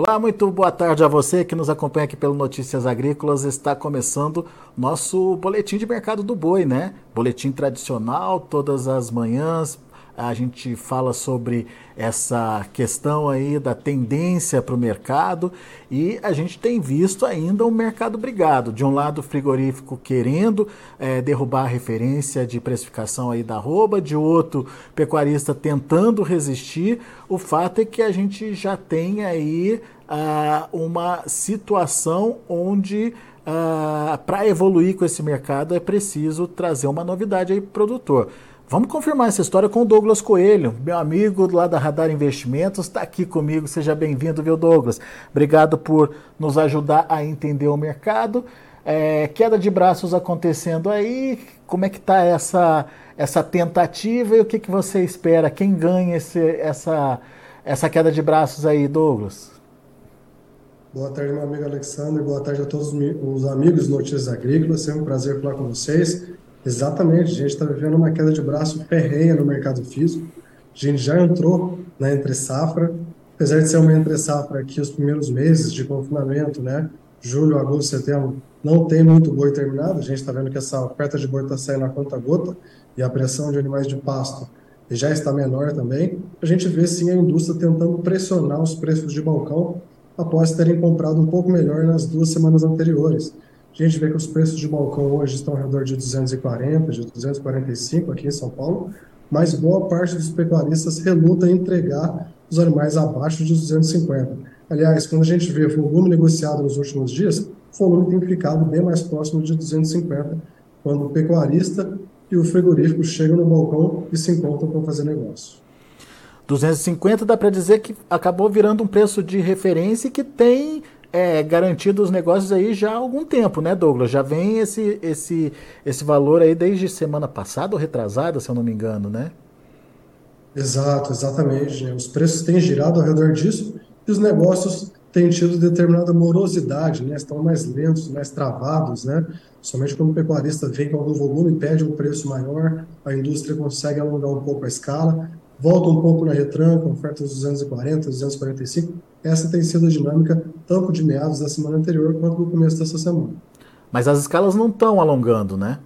Olá, muito boa tarde a você que nos acompanha aqui pelo Notícias Agrícolas. Está começando nosso boletim de mercado do boi, né? Boletim tradicional, todas as manhãs, a gente fala sobre essa questão aí da tendência para o mercado e a gente tem visto ainda um mercado brigado. De um lado, frigorífico querendo é, derrubar a referência de precificação aí da arroba, de outro, pecuarista tentando resistir. O fato é que a gente já tem aí ah, uma situação onde ah, para evoluir com esse mercado é preciso trazer uma novidade aí para o produtor. Vamos confirmar essa história com o Douglas Coelho, meu amigo lá da Radar Investimentos, está aqui comigo. Seja bem-vindo, viu, Douglas? Obrigado por nos ajudar a entender o mercado. É, queda de braços acontecendo aí, como é que está essa, essa tentativa e o que, que você espera? Quem ganha esse, essa, essa queda de braços aí, Douglas? Boa tarde, meu amigo Alexandre. Boa tarde a todos os amigos Notícias Agrícolas. É um prazer falar com vocês. Exatamente, a gente está vivendo uma queda de braço ferrenha no mercado físico. A gente já entrou na entre safra, apesar de ser uma entre safra aqui os primeiros meses de confinamento, né? Julho, agosto, setembro, não tem muito boi terminado. A gente está vendo que essa oferta de boi está saindo a conta gota e a pressão de animais de pasto já está menor também. A gente vê sim a indústria tentando pressionar os preços de balcão após terem comprado um pouco melhor nas duas semanas anteriores. A gente vê que os preços de balcão hoje estão ao redor de 240, de 245 aqui em São Paulo, mas boa parte dos pecuaristas reluta em entregar os animais abaixo de 250. Aliás, quando a gente vê o volume negociado nos últimos dias, o volume tem ficado bem mais próximo de 250, quando o pecuarista e o frigorífico chegam no balcão e se encontram para fazer negócio. 250 dá para dizer que acabou virando um preço de referência que tem é, garantido os negócios aí já há algum tempo, né, Douglas? Já vem esse, esse, esse valor aí desde semana passada ou retrasada, se eu não me engano, né? Exato, exatamente. Os preços têm girado ao redor disso e os negócios têm tido determinada morosidade, né? Estão mais lentos, mais travados, né? Somente quando o pecuarista vem com algum volume, pede um preço maior, a indústria consegue alongar um pouco a escala, volta um pouco na retranca, oferta dos 240, 245. Essa tem sido a dinâmica tanto de meados da semana anterior quanto no começo dessa semana. Mas as escalas não estão alongando, né?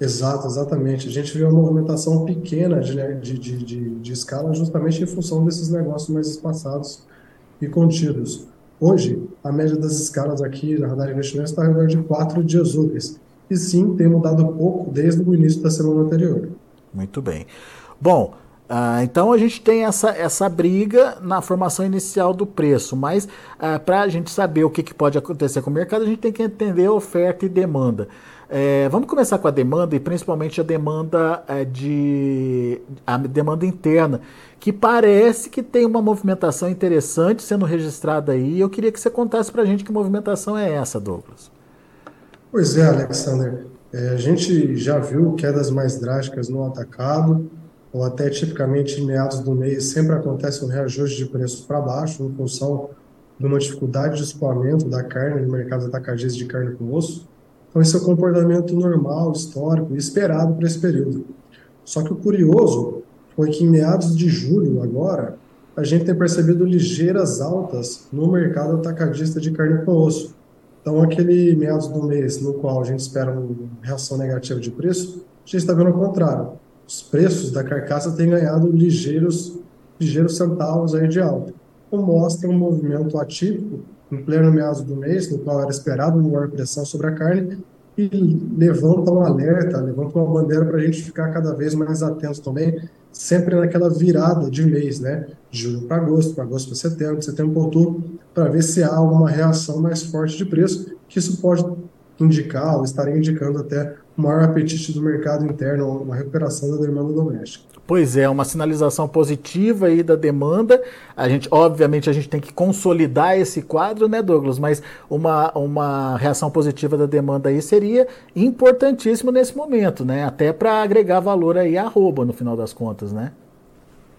Exato, exatamente. A gente vê uma movimentação pequena de, né, de, de, de, de escala justamente em função desses negócios mais espaçados e contidos. Hoje, a média das escalas aqui na Radar Investimentos está ao redor de quatro dias úteis. E sim, tem mudado pouco desde o início da semana anterior. Muito bem. Bom, ah, então a gente tem essa, essa briga na formação inicial do preço, mas ah, para a gente saber o que, que, pode acontecer com o mercado, a gente tem que entender oferta e demanda. É, vamos começar com a demanda e principalmente a demanda é, de a demanda interna, que parece que tem uma movimentação interessante sendo registrada aí. Eu queria que você contasse para a gente que movimentação é essa, Douglas. Pois é, Alexander. É, a gente já viu quedas mais drásticas no atacado ou até tipicamente em meados do mês, sempre acontece um reajuste de preços para baixo, em função de uma dificuldade de escoamento da carne no mercado atacadista de carne com osso. Então, esse é o comportamento normal, histórico e esperado para esse período. Só que o curioso foi que em meados de julho, agora, a gente tem percebido ligeiras altas no mercado atacadista de carne com osso. Então, aquele meados do mês no qual a gente espera uma reação negativa de preço, a gente está vendo o contrário os preços da carcaça têm ganhado ligeiros, ligeiros centavos aí de alta. Então, mostra um movimento atípico em pleno meados do mês, no qual era esperado uma maior pressão sobre a carne, e levanta um alerta, levanta uma bandeira para a gente ficar cada vez mais atento também, sempre naquela virada de mês, né? De julho para agosto, para agosto para setembro, setembro para outubro, para ver se há alguma reação mais forte de preço, que isso pode indicar, ou estaria indicando até um maior apetite do mercado interno, uma recuperação da demanda doméstica. Pois é, uma sinalização positiva aí da demanda. A gente, obviamente, a gente tem que consolidar esse quadro, né, Douglas? Mas uma, uma reação positiva da demanda aí seria importantíssimo nesse momento, né? Até para agregar valor aí à arroba, no final das contas, né?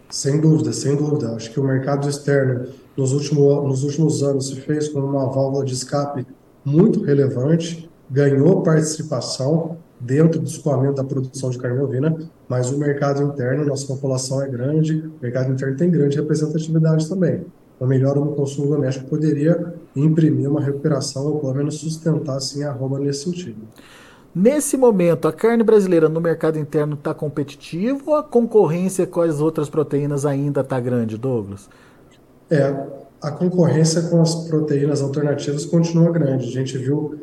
Sem dúvida, sem dúvida. Acho que o mercado externo nos últimos, nos últimos anos se fez como uma válvula de escape muito relevante ganhou participação dentro do escoamento da produção de carne bovina, mas o mercado interno, nossa população é grande, o mercado interno tem grande representatividade também. uma melhora no consumo doméstico poderia imprimir uma recuperação ou pelo menos sustentar assim, a arroba nesse sentido. Nesse momento, a carne brasileira no mercado interno está competitiva ou a concorrência com as outras proteínas ainda está grande, Douglas? É, a concorrência com as proteínas alternativas continua grande. A gente viu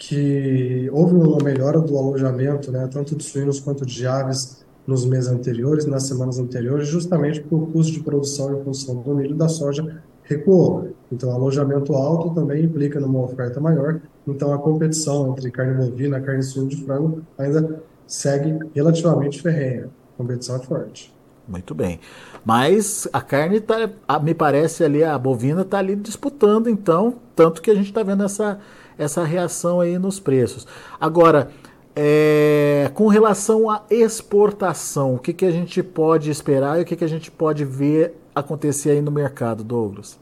que houve uma melhora do alojamento, né, tanto de suínos quanto de aves, nos meses anteriores, nas semanas anteriores, justamente porque o custo de produção em função do milho e da soja recuou. Então, alojamento alto também implica numa oferta maior. Então, a competição entre carne bovina, carne suína de frango ainda segue relativamente ferrenha. A competição é forte. Muito bem. Mas a carne tá, me parece ali, a bovina está ali disputando, então, tanto que a gente está vendo essa, essa reação aí nos preços. Agora, é, com relação à exportação, o que, que a gente pode esperar e o que, que a gente pode ver acontecer aí no mercado, Douglas?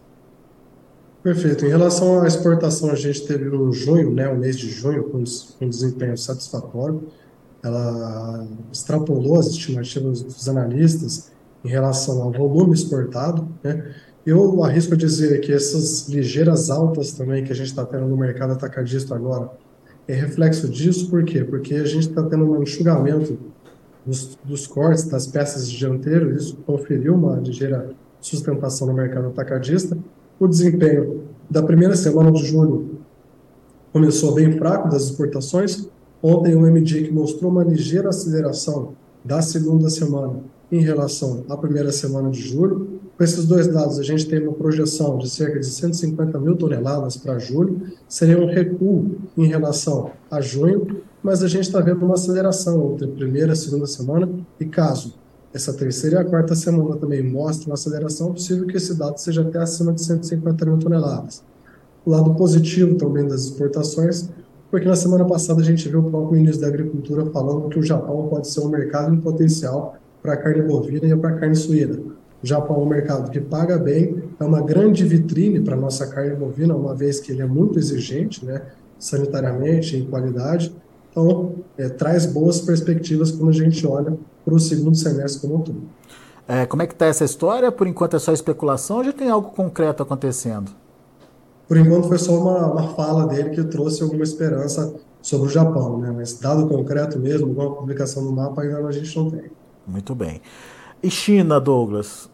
Perfeito. Em relação à exportação, a gente teve no junho, né, o mês de junho, com, um desempenho satisfatório. Ela extrapolou as estimativas dos analistas em relação ao volume exportado. Né? Eu arrisco dizer que essas ligeiras altas também que a gente está tendo no mercado atacadista agora, é reflexo disso, por quê? Porque a gente está tendo um enxugamento dos, dos, cortes das peças de dianteiro, isso conferiu uma ligeira sustentação no mercado atacadista. O desempenho da primeira semana de julho começou bem fraco das exportações. Ontem o MDIC mostrou uma ligeira aceleração da segunda semana em relação à primeira semana de julho. Com esses dois dados, a gente tem uma projeção de cerca de 150 mil toneladas para julho, seria um recuo em relação a junho, mas a gente está vendo uma aceleração entre a primeira e a segunda semana, e caso essa terceira e a quarta semana também mostrem uma aceleração, é possível que esse dado seja até acima de 150 mil toneladas. O lado positivo também das exportações, porque na semana passada a gente viu o próprio ministro da Agricultura falando que o Japão pode ser um mercado em potencial para a carne bovina e para a carne suína. O Japão é um mercado que paga bem, é uma grande vitrine para a nossa carne bovina, uma vez que ele é muito exigente, né, sanitariamente, em qualidade. Então, é, traz boas perspectivas quando a gente olha para o segundo semestre como um todo. É, como é que está essa história? Por enquanto é só especulação ou já tem algo concreto acontecendo? Por enquanto foi só uma, uma fala dele que trouxe alguma esperança sobre o Japão, né? mas dado concreto mesmo, alguma publicação no mapa, ainda a gente não tem. Muito bem. E China, Douglas?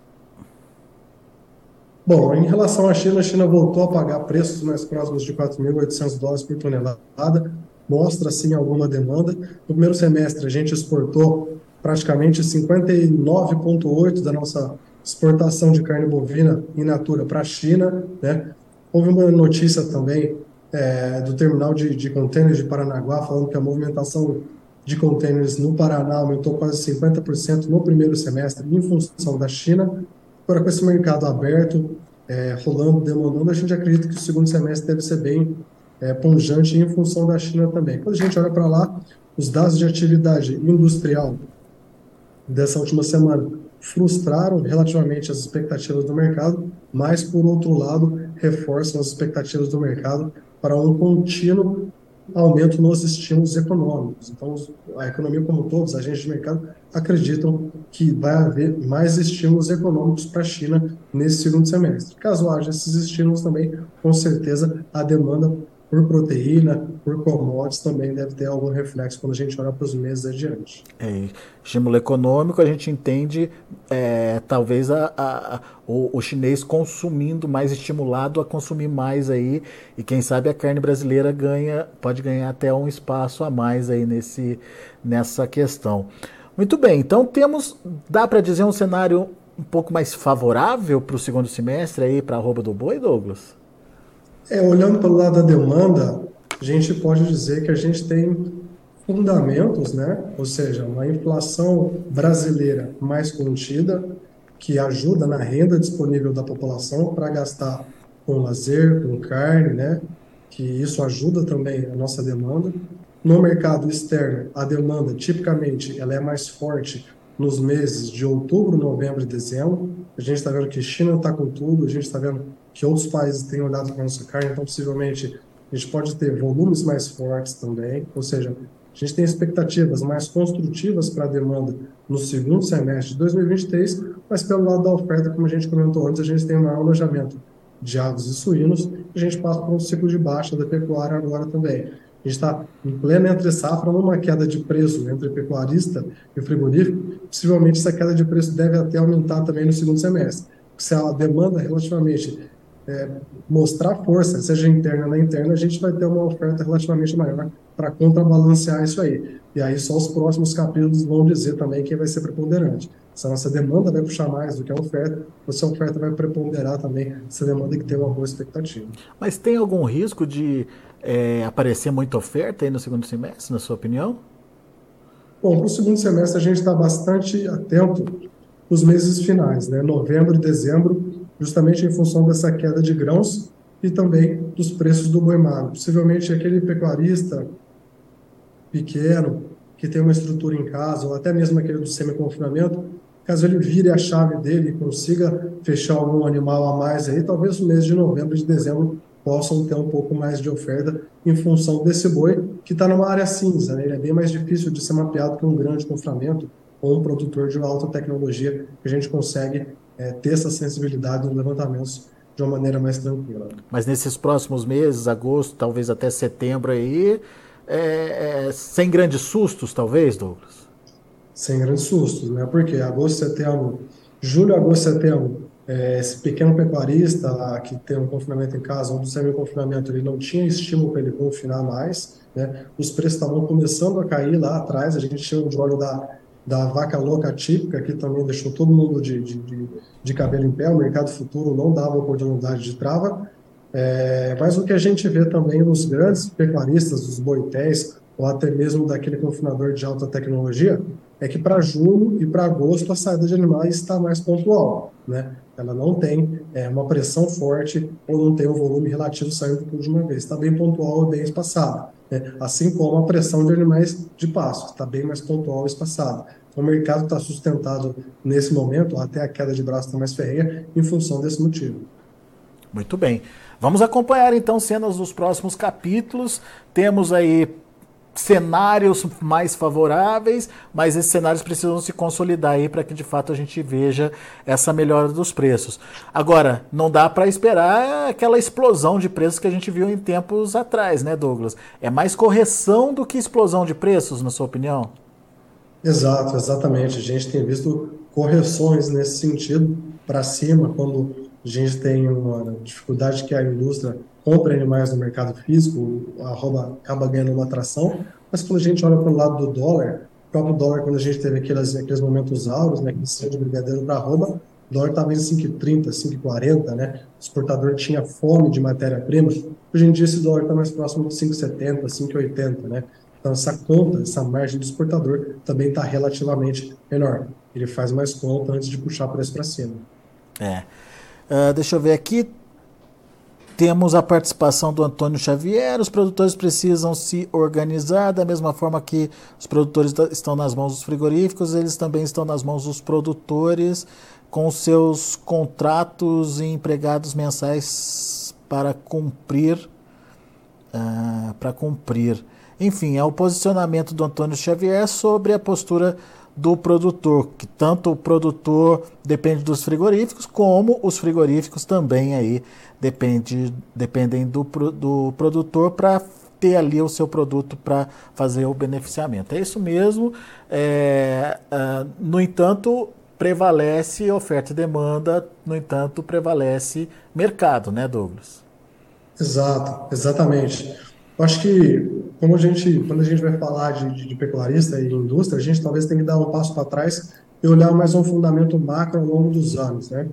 Bom, em relação à China, a China voltou a pagar preços mais próximos de 4.800 dólares por tonelada, mostra sim alguma demanda. No primeiro semestre, a gente exportou praticamente 59,8% da nossa exportação de carne bovina in natura para a China. Né? Houve uma notícia também é, do terminal de, de contêineres de Paranaguá falando que a movimentação de contêineres no Paraná aumentou quase 50% no primeiro semestre em função da China. Agora, com esse mercado aberto, é, rolando, demandando, a gente acredita que o segundo semestre deve ser bem é, ponjante em função da China também. Quando a gente olha para lá, os dados de atividade industrial dessa última semana frustraram relativamente as expectativas do mercado, mas, por outro lado, reforçam as expectativas do mercado para um contínuo aumento nos estímulos econômicos. Então, a economia como todos, os agentes de mercado, acreditam que vai haver mais estímulos econômicos para a China nesse segundo semestre. Caso haja esses estímulos também, com certeza a demanda por proteína, por commodities, também deve ter algum reflexo quando a gente olha para os meses adiante. É, estímulo econômico, a gente entende é, talvez a, a, o, o, chinês consumindo mais, estimulado a consumir mais aí, e quem sabe a carne brasileira ganha, pode ganhar até um espaço a mais aí nesse, nessa questão. Muito bem, então temos, dá para dizer, um cenário um pouco mais favorável para o segundo semestre aí para a roupa do boi, Douglas? É, olhando pelo lado da demanda, a gente pode dizer que a gente tem fundamentos, né? Ou seja, uma inflação brasileira mais contida, que ajuda na renda disponível da população para gastar com lazer, com carne, né? Que isso ajuda também a nossa demanda. No mercado externo, a demanda tipicamente ela é mais forte nos meses de outubro, novembro e dezembro. A gente está vendo que China está com tudo, a gente está vendo que outros países têm olhado para a nossa carne, então possivelmente a gente pode ter volumes mais fortes também, ou seja, A gente tem expectativas mais construtivas para a demanda no segundo semestre de 2023, mas pelo lado da oferta, como a gente comentou antes, a gente tem um maior alojamento de aves e suínos, a gente passa por um ciclo de baixa da pecuária agora também. A gente está em plena entre safra, numa queda de preço entre pecuarista e frigorífico. Possivelmente essa queda de preço deve até aumentar também no segundo semestre. Se a demanda relativamente é, mostrar força, seja interna ou na interna, a gente vai ter uma oferta relativamente maior para contrabalancear isso aí. E aí só os próximos capítulos vão dizer também quem vai ser preponderante. Se a nossa demanda vai puxar mais do que a oferta, ou se a oferta vai preponderar também essa demanda que tem uma boa expectativa. Mas tem algum risco de é, aparecer muita oferta aí no segundo semestre, na sua opinião? Bom, para o segundo semestre a gente está bastante atento nos meses finais, né? novembro e dezembro, justamente em função dessa queda de grãos e também dos preços do boi magro. Possivelmente aquele pecuarista pequeno que tem uma estrutura em casa, ou até mesmo aquele do semi-confinamento, caso ele vire a chave dele e consiga fechar algum animal a mais aí, talvez no mês de novembro e de dezembro possam ter um pouco mais de oferta em função desse boi que está numa área cinza. Né? Ele é bem mais difícil de ser mapeado que um grande confinamento ou um produtor de alta tecnologia que a gente consegue é, ter essa sensibilidade nos levantamentos de uma maneira mais tranquila. Mas nesses próximos meses, agosto, talvez até setembro aí, é, é, sem grandes sustos, talvez, Douglas? Sem grandes sustos, né? Porque agosto, setembro, julho, agosto, setembro, é, esse pequeno pecuarista lá, que tem um confinamento em casa, ou do semi-confinamento, ele não tinha estímulo para ele confinar mais, né? Os preços estavam começando a cair lá atrás, a gente tinha de óleo da, da vaca louca típica, que também deixou todo mundo de, de, de, de cabelo em pé, o mercado futuro não dava oportunidade de trava, é, mas o que a gente vê também nos grandes pecuaristas, dos boitéis, ou até mesmo daquele confinador de alta tecnologia, é que para julho e para agosto a saída de animais está mais pontual, né? Ela não tem é, uma pressão forte ou não tem um volume relativo saindo tudo de uma vez. Está bem pontual e bem espaçado. Né? Assim como a pressão de animais de pasto, está bem mais pontual e espaçada. Então, o mercado está sustentado nesse momento, até a queda de braço está mais ferreira, em função desse motivo. Muito bem. Vamos acompanhar então cenas dos próximos capítulos. Temos aí cenários mais favoráveis, mas esses cenários precisam se consolidar aí para que de fato a gente veja essa melhora dos preços. Agora, não dá para esperar aquela explosão de preços que a gente viu em tempos atrás, né, Douglas? É mais correção do que explosão de preços, na sua opinião? Exato, exatamente. A gente tem visto correções nesse sentido para cima quando a gente tem uma dificuldade que a indústria compra animais no mercado físico, arroba, acaba ganhando uma atração, mas quando a gente olha para o lado do dólar, o próprio dólar, quando a gente teve aqueles, aqueles momentos auros, né, que saiu de brigadeiro para arroba, o dólar estava em 5,30, 5,40, né? O exportador tinha fome de matéria-prima. Hoje em dia esse dólar está mais próximo de 5,70, 5,80, né? Então essa conta, essa margem do exportador também está relativamente menor. Ele faz mais conta antes de puxar o preço para cima. É. Uh, deixa eu ver aqui. Temos a participação do Antônio Xavier. Os produtores precisam se organizar da mesma forma que os produtores estão nas mãos dos frigoríficos, eles também estão nas mãos dos produtores com seus contratos e empregados mensais para cumprir. Uh, para cumprir. Enfim, é o posicionamento do Antônio Xavier sobre a postura do produtor, que tanto o produtor depende dos frigoríficos, como os frigoríficos também aí depende, dependem do, do produtor para ter ali o seu produto para fazer o beneficiamento. É isso mesmo. É, uh, no entanto, prevalece oferta e demanda, no entanto, prevalece mercado, né, Douglas? Exato, exatamente. Acho que como a gente, quando a gente vai falar de, de, de pecuarista e indústria, a gente talvez tenha que dar um passo para trás e olhar mais um fundamento macro ao longo dos anos, né?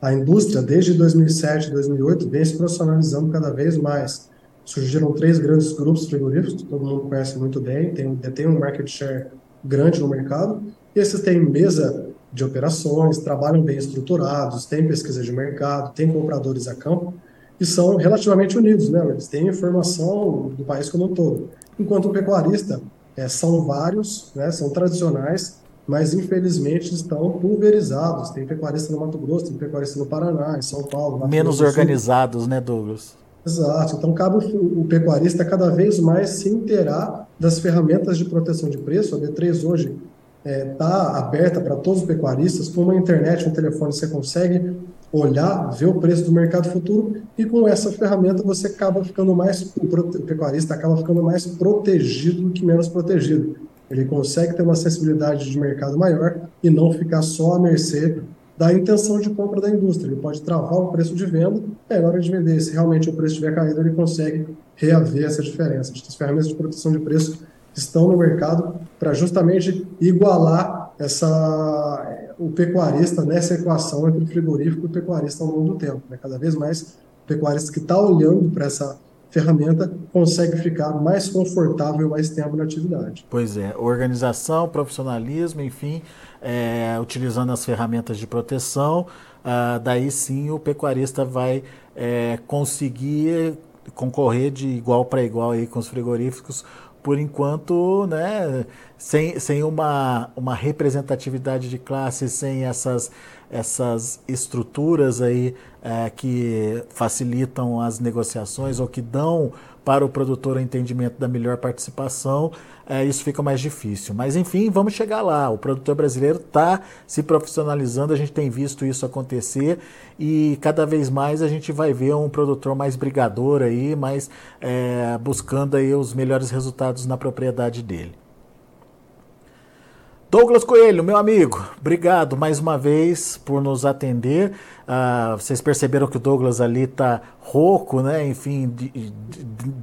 A indústria, desde 2007, 2008, vem se profissionalizando cada vez mais. Surgiram três grandes grupos frigoríficos, que todo mundo conhece muito bem, tem um market share grande no mercado, e esses têm mesa de operações, trabalham bem estruturados, têm pesquisa de mercado, têm compradores a campo, e são relativamente unidos, né? Eles têm informação do país como um todo. Enquanto o pecuarista, é, são vários, né? São tradicionais, mas infelizmente estão pulverizados. Tem pecuarista no Mato Grosso, tem pecuarista no Paraná, em São Paulo. Mato Menos organizados, né, Douglas? Exato. Então cabe o, o pecuarista cada vez mais se inteirar das ferramentas de proteção de preço. A B3 hoje está é, tá aberta para todos os pecuaristas. Com uma internet, um telefone, você consegue olhar, ver o preço do mercado futuro e com essa ferramenta você acaba ficando mais, o pecuarista acaba ficando mais protegido do que menos protegido. Ele consegue ter uma sensibilidade de mercado maior e não ficar só à mercê da intenção de compra da indústria. Ele pode travar o preço de venda, é hora de vender. Se realmente o preço estiver caído, ele consegue reaver essa diferença. As ferramentas de proteção de preço estão no mercado para justamente igualar essa, o pecuarista nessa equação entre o frigorífico e o pecuarista ao longo do tempo. Né? Cada vez mais o pecuarista que está olhando para essa ferramenta consegue ficar mais confortável mais tempo na atividade. Pois é, organização, profissionalismo, enfim, é, utilizando as ferramentas de proteção, ah, daí sim o pecuarista vai é, conseguir concorrer de igual para igual aí com os frigoríficos por enquanto, né, sem, sem uma, uma representatividade de classe, sem essas, essas estruturas aí é, que facilitam as negociações ou que dão para o produtor o entendimento da melhor participação, é, isso fica mais difícil. Mas enfim, vamos chegar lá. O produtor brasileiro está se profissionalizando, a gente tem visto isso acontecer e cada vez mais a gente vai ver um produtor mais brigador aí, mais é, buscando aí os melhores resultados na propriedade dele. Douglas Coelho, meu amigo, obrigado mais uma vez por nos atender. Uh, vocês perceberam que o Douglas ali está rouco, né? Enfim, de, de,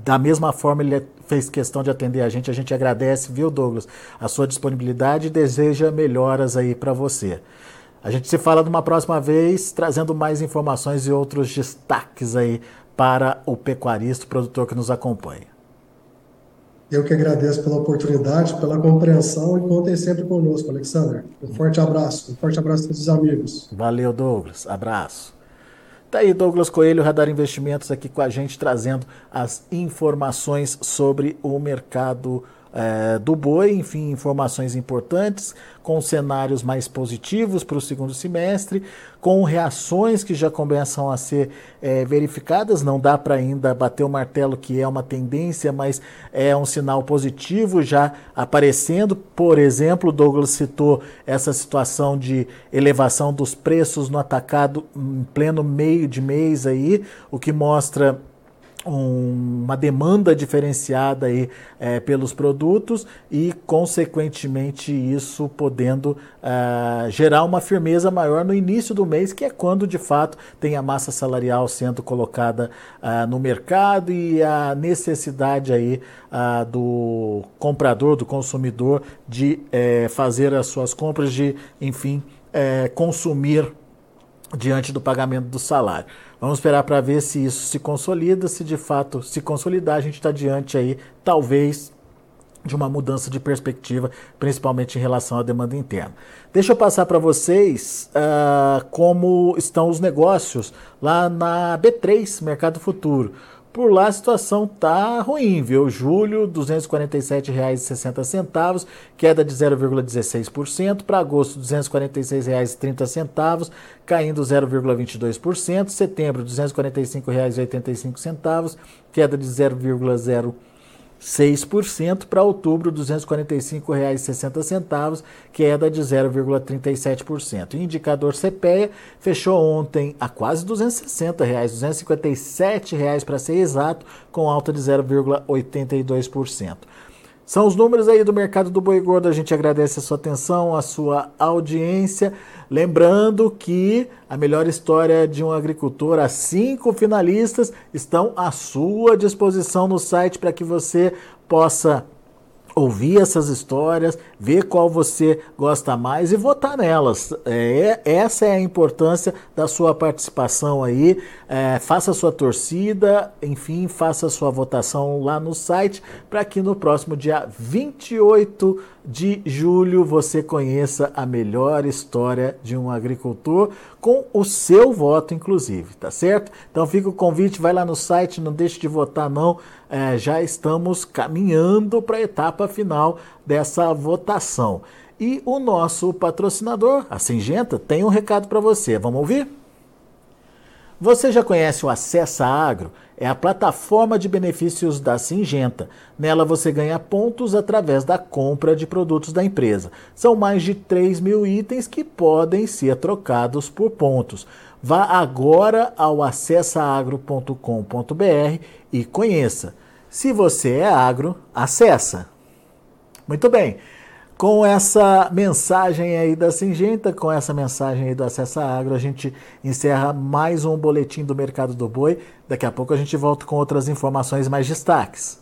da mesma forma ele fez questão de atender a gente. A gente agradece, viu, Douglas, a sua disponibilidade e deseja melhoras aí para você. A gente se fala numa próxima vez, trazendo mais informações e outros destaques aí para o pecuarista, o produtor que nos acompanha. Eu que agradeço pela oportunidade, pela compreensão e contem sempre conosco, Alexander. Um forte abraço, um forte abraço a todos os amigos. Valeu, Douglas. Abraço. Tá aí Douglas Coelho, Radar Investimentos, aqui com a gente, trazendo as informações sobre o mercado é, do boi, enfim, informações importantes, com cenários mais positivos para o segundo semestre, com reações que já começam a ser é, verificadas. Não dá para ainda bater o martelo que é uma tendência, mas é um sinal positivo já aparecendo. Por exemplo, Douglas citou essa situação de elevação dos preços no atacado em pleno meio de mês aí, o que mostra uma demanda diferenciada aí, é, pelos produtos e, consequentemente, isso podendo uh, gerar uma firmeza maior no início do mês, que é quando de fato tem a massa salarial sendo colocada uh, no mercado e a necessidade aí uh, do comprador, do consumidor, de eh, fazer as suas compras, de, enfim, eh, consumir diante do pagamento do salário. Vamos esperar para ver se isso se consolida, se de fato se consolidar, a gente está diante aí, talvez, de uma mudança de perspectiva, principalmente em relação à demanda interna. Deixa eu passar para vocês uh, como estão os negócios lá na B3, Mercado Futuro. Por lá a situação tá ruim, viu? Julho, R$ 247,60, queda de 0,16%. Para agosto, R$ 246,30, caindo 0,22%. Setembro, R$ 245,85, queda de 0,0%. 6% para outubro, R$ 245,60, queda de 0,37%. O indicador CPEA fechou ontem a quase 260 reais, 257 reais para ser exato, com alta de 0,82%. São os números aí do mercado do boi gordo. A gente agradece a sua atenção, a sua audiência. Lembrando que a melhor história de um agricultor, as cinco finalistas, estão à sua disposição no site para que você possa ouvir essas histórias, ver qual você gosta mais e votar nelas. É, essa é a importância da sua participação aí. É, faça a sua torcida, enfim, faça a sua votação lá no site para que no próximo dia 28 de julho você conheça a melhor história de um agricultor com o seu voto, inclusive, tá certo? Então fica o convite, vai lá no site, não deixe de votar não. É, já estamos caminhando para a etapa final dessa votação. E o nosso patrocinador, a Singenta, tem um recado para você. Vamos ouvir? Você já conhece o Acessa Agro? É a plataforma de benefícios da Singenta. Nela você ganha pontos através da compra de produtos da empresa. São mais de 3 mil itens que podem ser trocados por pontos. Vá agora ao acessaagro.com.br e conheça. Se você é agro, acessa. Muito bem. Com essa mensagem aí da Singenta, com essa mensagem aí do Acessa Agro, a gente encerra mais um boletim do Mercado do Boi. Daqui a pouco a gente volta com outras informações mais destaques.